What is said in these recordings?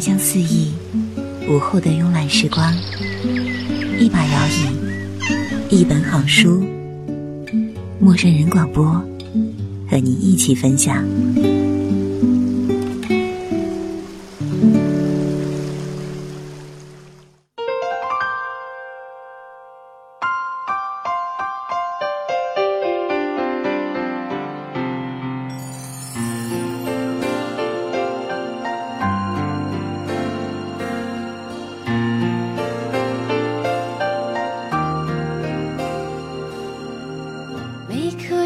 檀香四溢，午后的慵懒时光，一把摇椅，一本好书，陌生人广播，和你一起分享。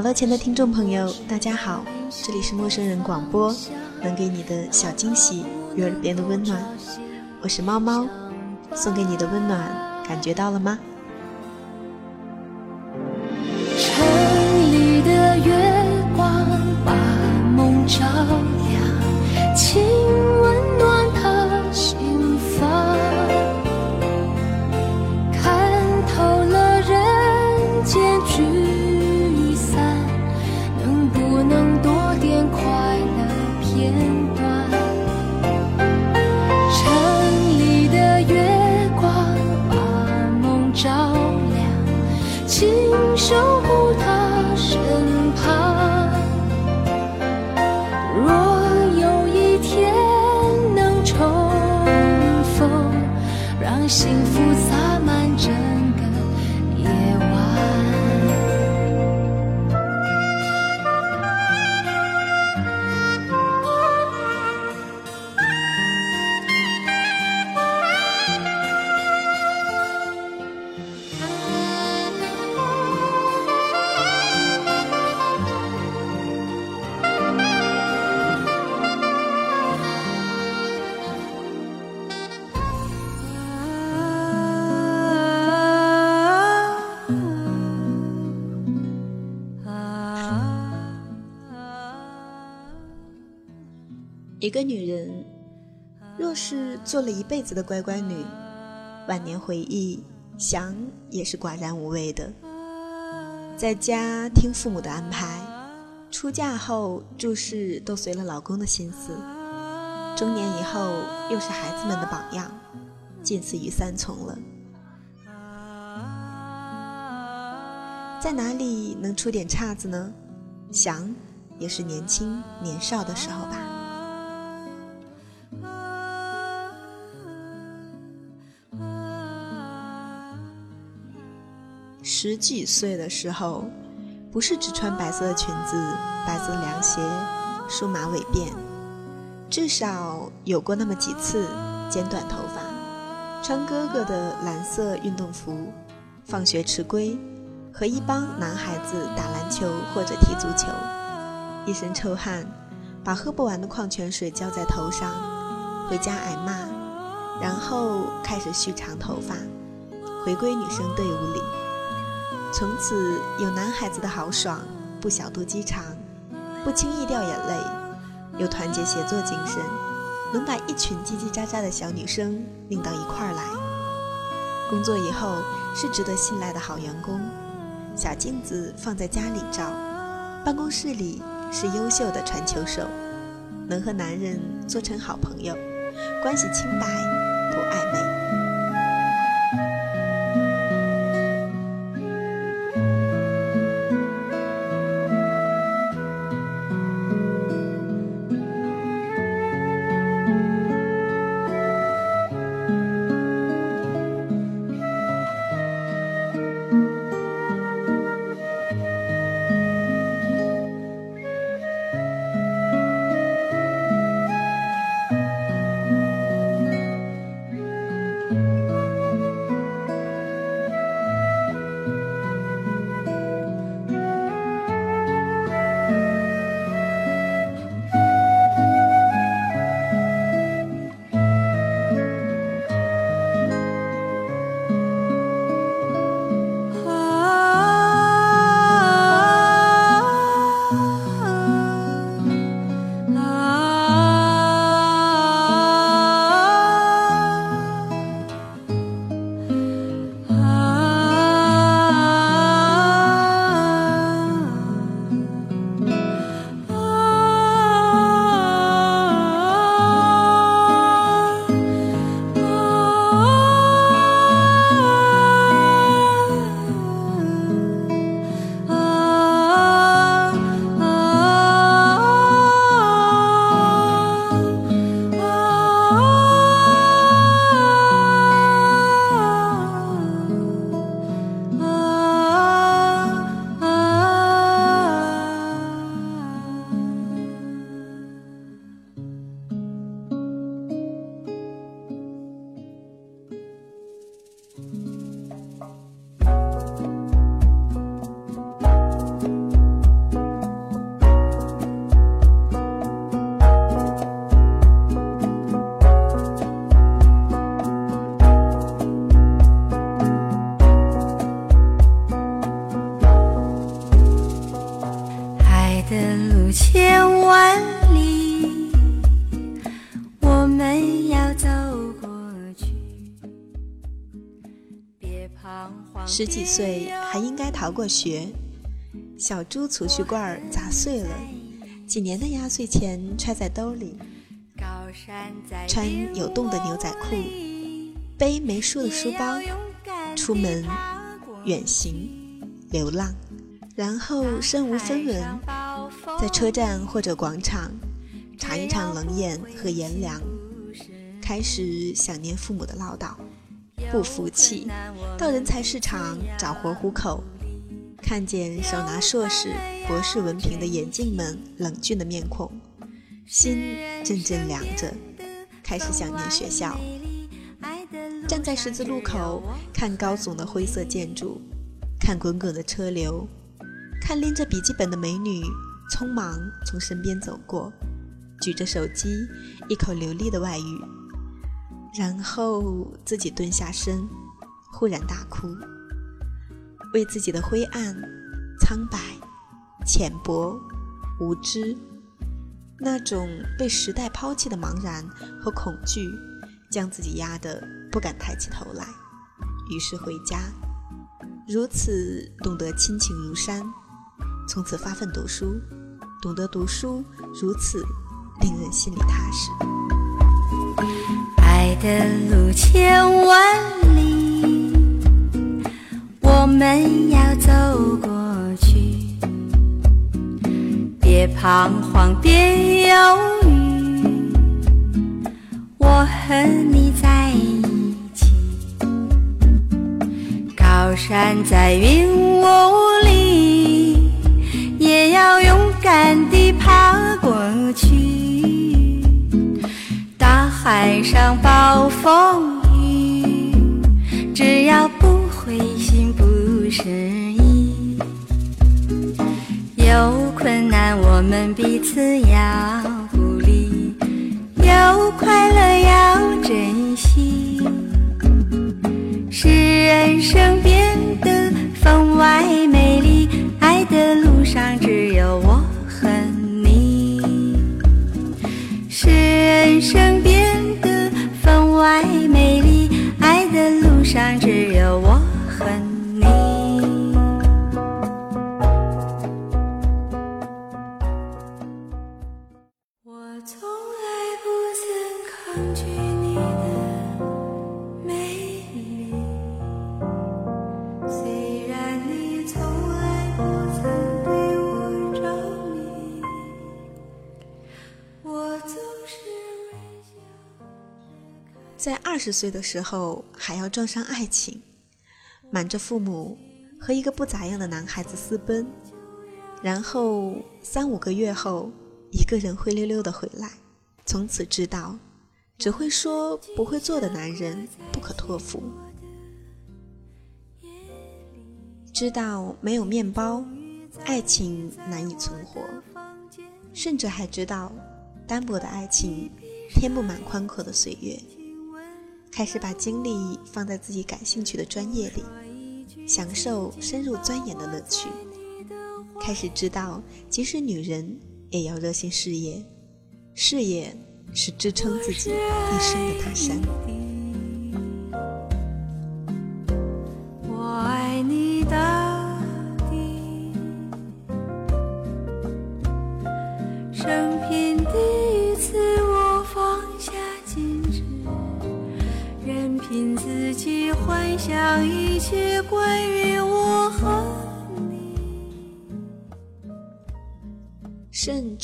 网络前的听众朋友，大家好，这里是陌生人广播，能给你的小惊喜与耳边的温暖，我是猫猫，送给你的温暖，感觉到了吗？请守护他身旁，若有一天能重逢，让幸福。一个女人，若是做了一辈子的乖乖女，晚年回忆想也是寡然无味的。在家听父母的安排，出嫁后注事都随了老公的心思，中年以后又是孩子们的榜样，近似于三从了。在哪里能出点岔子呢？想也是年轻年少的时候吧。十几岁的时候，不是只穿白色的裙子、白色凉鞋、梳马尾辫，至少有过那么几次剪短头发，穿哥哥的蓝色运动服，放学迟归，和一帮男孩子打篮球或者踢足球，一身臭汗，把喝不完的矿泉水浇在头上，回家挨骂，然后开始蓄长头发，回归女生队伍里。从此有男孩子的豪爽，不小肚鸡肠，不轻易掉眼泪，有团结协作精神，能把一群叽叽喳喳的小女生拧到一块儿来。工作以后是值得信赖的好员工，小镜子放在家里照，办公室里是优秀的传球手，能和男人做成好朋友，关系清白不暧昧。十几岁还应该逃过学。小猪储蓄罐砸碎了，几年的压岁钱揣在兜里。穿有洞的牛仔裤，背没书的书包，出门远行流浪，然后身无分文，在车站或者广场尝一尝冷眼和炎凉，开始想念父母的唠叨，不服气，到人才市场找活糊口，看见手拿硕士、博士文凭的眼镜们冷峻的面孔，心阵阵凉着。开始想念学校，站在十字路口，看高耸的灰色建筑，看滚滚的车流，看拎着笔记本的美女匆忙从身边走过，举着手机，一口流利的外语，然后自己蹲下身，忽然大哭，为自己的灰暗、苍白、浅薄、无知。那种被时代抛弃的茫然和恐惧，将自己压得不敢抬起头来，于是回家，如此懂得亲情如山，从此发奋读书，懂得读书如此令人心里踏实。的路千万里，我们要走过去。别彷徨，别犹豫，我和你在一起。高山在云雾里，也要勇敢地爬过去。海上暴风雨，只要不灰心，不失意。有困难，我们彼此要鼓励；有快乐，要珍惜。在二十岁的时候，还要撞上爱情，瞒着父母和一个不咋样的男孩子私奔，然后三五个月后，一个人灰溜溜的回来，从此知道，只会说不会做的男人不可托付，知道没有面包，爱情难以存活，甚至还知道，单薄的爱情填不满宽阔的岁月。开始把精力放在自己感兴趣的专业里，享受深入钻研的乐趣。开始知道，即使女人也要热心事业，事业是支撑自己一生的大山。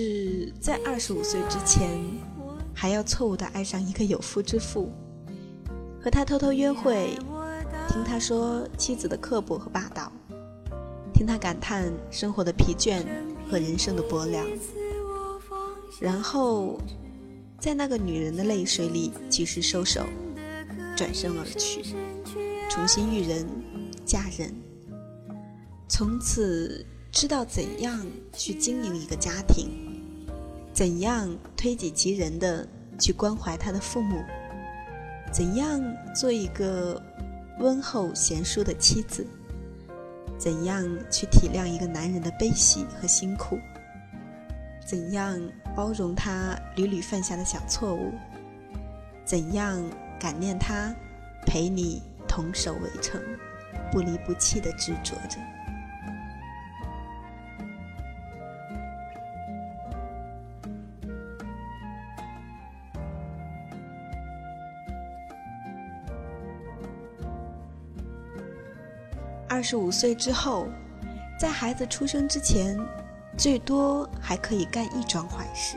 是在二十五岁之前，还要错误的爱上一个有夫之妇，和他偷偷约会，听他说妻子的刻薄和霸道，听他感叹生活的疲倦和人生的薄凉，然后在那个女人的泪水里及时收手，转身而去，重新遇人，嫁人，从此。知道怎样去经营一个家庭，怎样推己及人的去关怀他的父母，怎样做一个温厚贤淑的妻子，怎样去体谅一个男人的悲喜和辛苦，怎样包容他屡屡犯下的小错误？怎样感念他陪你同守围城，不离不弃的执着着？十五岁之后，在孩子出生之前，最多还可以干一桩坏事。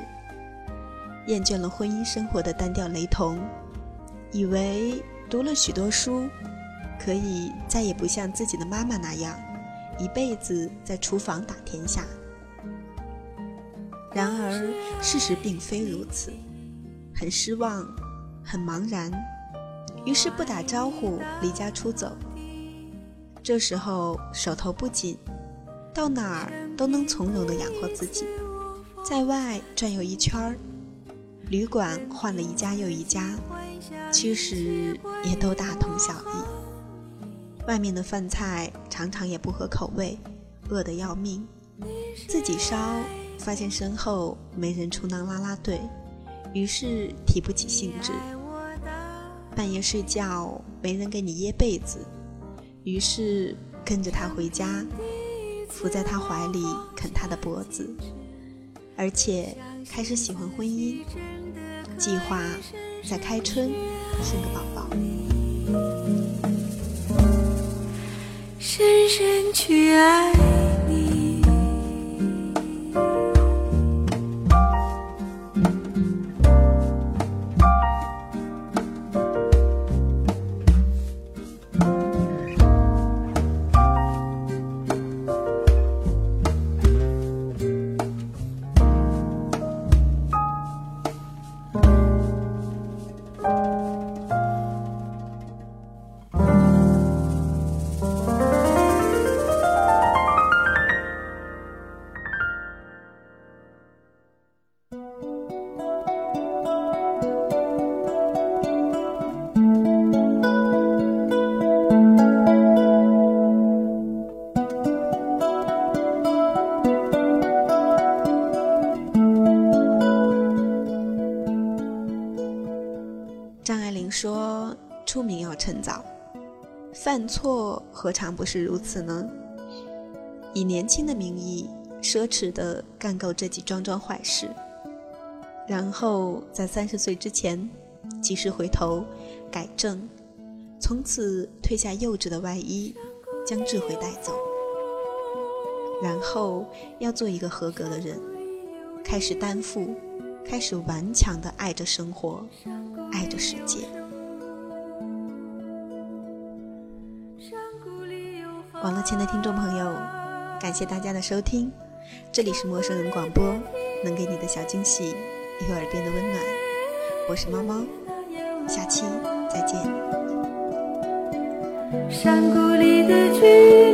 厌倦了婚姻生活的单调雷同，以为读了许多书，可以再也不像自己的妈妈那样，一辈子在厨房打天下。然而事实并非如此，很失望，很茫然，于是不打招呼离家出走。这时候手头不紧，到哪儿都能从容地养活自己，在外转悠一圈儿，旅馆换了一家又一家，其实也都大同小异。外面的饭菜常常也不合口味，饿得要命，自己烧发现身后没人充当啦啦队，于是提不起兴致。半夜睡觉没人给你掖被子。于是跟着他回家，伏在他怀里啃他的脖子，而且开始喜欢婚姻，计划在开春生个宝宝。深深去爱。犯错何尝不是如此呢？以年轻的名义，奢侈的干够这几桩桩坏事，然后在三十岁之前及时回头改正，从此褪下幼稚的外衣，将智慧带走，然后要做一个合格的人，开始担负，开始顽强的爱着生活，爱着世界。网络前的听众朋友，感谢大家的收听，这里是陌生人广播，能给你的小惊喜与耳边的温暖，我是猫猫，下期再见。山谷里的居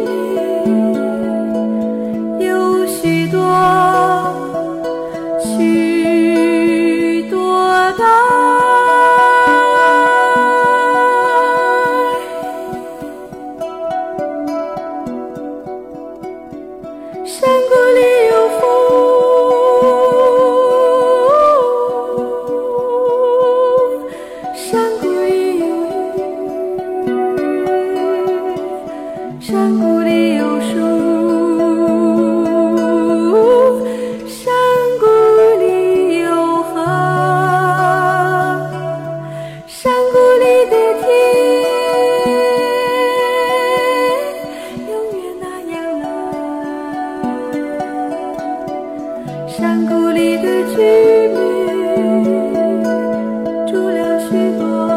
许多